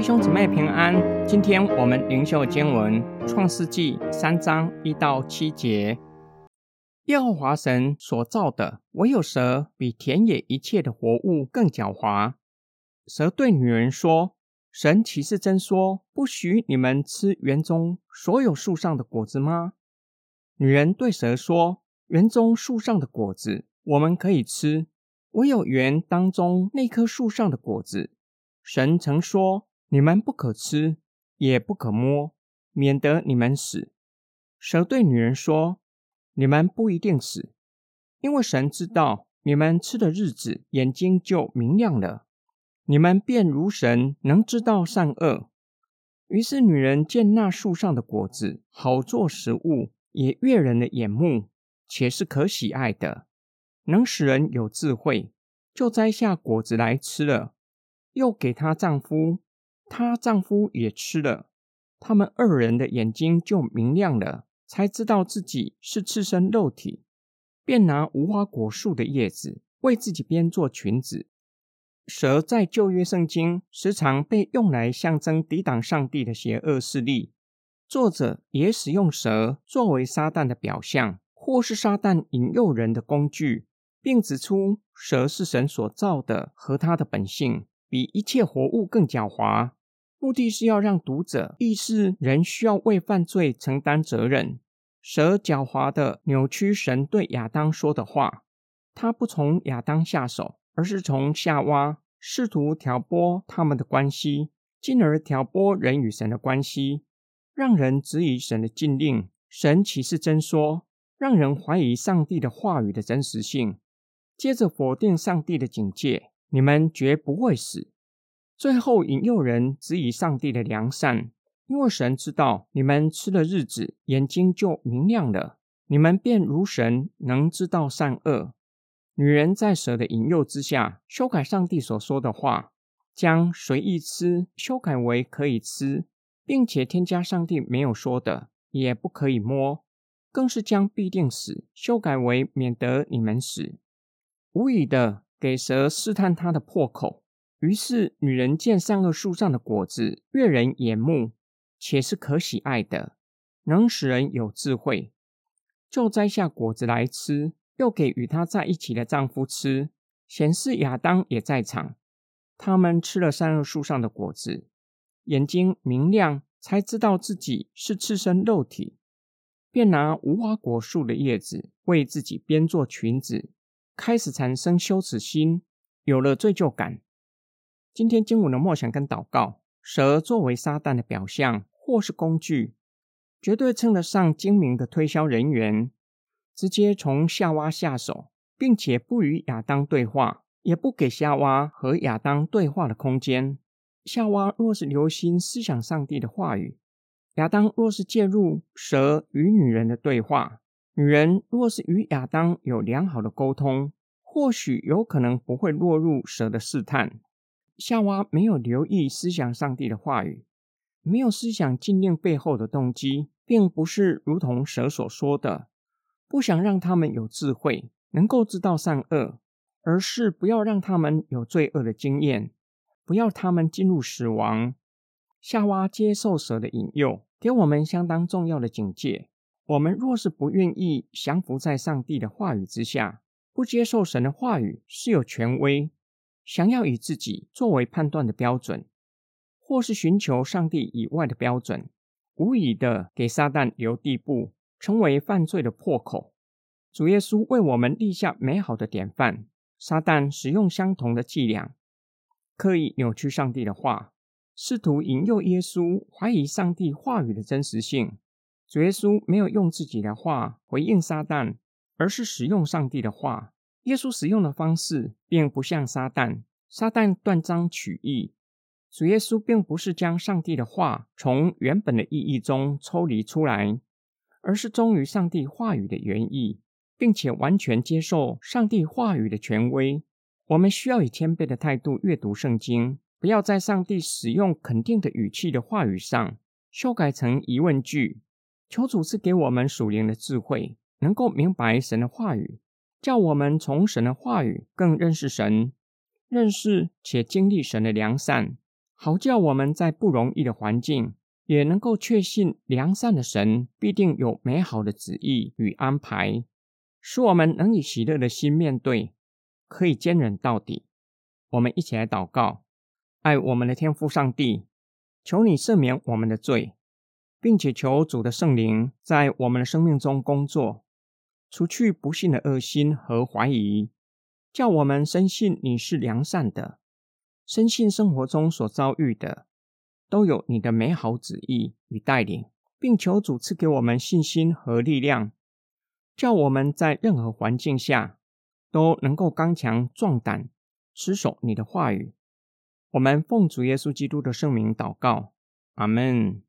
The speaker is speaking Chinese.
弟兄姊妹平安，今天我们灵修经文创世纪三章一到七节。耶和华神所造的，唯有蛇比田野一切的活物更狡猾。蛇对女人说：“神岂是真说，不许你们吃园中所有树上的果子吗？”女人对蛇说：“园中树上的果子我们可以吃，唯有园当中那棵树上的果子，神曾说。”你们不可吃，也不可摸，免得你们死。蛇对女人说：“你们不一定死，因为神知道你们吃的日子，眼睛就明亮了，你们便如神，能知道善恶。”于是女人见那树上的果子好做食物，也悦人的眼目，且是可喜爱的，能使人有智慧，就摘下果子来吃了，又给她丈夫。她丈夫也吃了，他们二人的眼睛就明亮了，才知道自己是赤身肉体，便拿无花果树的叶子为自己编做裙子。蛇在旧约圣经时常被用来象征抵挡上帝的邪恶势力，作者也使用蛇作为撒旦的表象，或是撒旦引诱人的工具，并指出蛇是神所造的，和它的本性比一切活物更狡猾。目的是要让读者意识人需要为犯罪承担责任。蛇狡猾的扭曲神对亚当说的话，他不从亚当下手，而是从夏娃试图挑拨他们的关系，进而挑拨人与神的关系，让人质疑神的禁令。神岂是真说？让人怀疑上帝的话语的真实性，接着否定上帝的警戒：你们绝不会死。最后引诱人质疑上帝的良善，因为神知道你们吃了日子，眼睛就明亮了，你们便如神，能知道善恶。女人在蛇的引诱之下，修改上帝所说的话，将随意吃修改为可以吃，并且添加上帝没有说的，也不可以摸，更是将必定死修改为免得你们死，无疑的给蛇试探它的破口。于是，女人见善恶树上的果子悦人眼目，且是可喜爱的，能使人有智慧，就摘下果子来吃，又给与她在一起的丈夫吃，显示亚当也在场。他们吃了善恶树上的果子，眼睛明亮，才知道自己是赤身肉体，便拿无花果树的叶子为自己编做裙子，开始产生羞耻心，有了罪疚感。今天经文的默想跟祷告，蛇作为撒旦的表象或是工具，绝对称得上精明的推销人员。直接从夏娃下手，并且不与亚当对话，也不给夏娃和亚当对话的空间。夏娃若是留心思想上帝的话语，亚当若是介入蛇与女人的对话，女人若是与亚当有良好的沟通，或许有可能不会落入蛇的试探。夏娃没有留意思想上帝的话语，没有思想禁令背后的动机，并不是如同蛇所说的，不想让他们有智慧，能够知道善恶，而是不要让他们有罪恶的经验，不要他们进入死亡。夏娃接受蛇的引诱，给我们相当重要的警戒：我们若是不愿意降服在上帝的话语之下，不接受神的话语是有权威。想要以自己作为判断的标准，或是寻求上帝以外的标准，无疑的给撒旦留地步，成为犯罪的破口。主耶稣为我们立下美好的典范，撒旦使用相同的伎俩，刻意扭曲上帝的话，试图引诱耶稣怀疑上帝话语的真实性。主耶稣没有用自己的话回应撒旦，而是使用上帝的话。耶稣使用的方式并不像撒旦，撒旦断章取义。主耶稣并不是将上帝的话从原本的意义中抽离出来，而是忠于上帝话语的原意，并且完全接受上帝话语的权威。我们需要以谦卑的态度阅读圣经，不要在上帝使用肯定的语气的话语上修改成疑问句。求主赐给我们属灵的智慧，能够明白神的话语。叫我们从神的话语更认识神，认识且经历神的良善，好叫我们在不容易的环境，也能够确信良善的神必定有美好的旨意与安排，使我们能以喜乐的心面对，可以坚忍到底。我们一起来祷告，爱我们的天父上帝，求你赦免我们的罪，并且求主的圣灵在我们的生命中工作，除去不幸的恶心和怀疑，叫我们深信你是良善的，深信生活中所遭遇的都有你的美好旨意与带领，并求主赐给我们信心和力量，叫我们在任何环境下都能够刚强壮胆。持守你的话语，我们奉主耶稣基督的圣名祷告，阿门。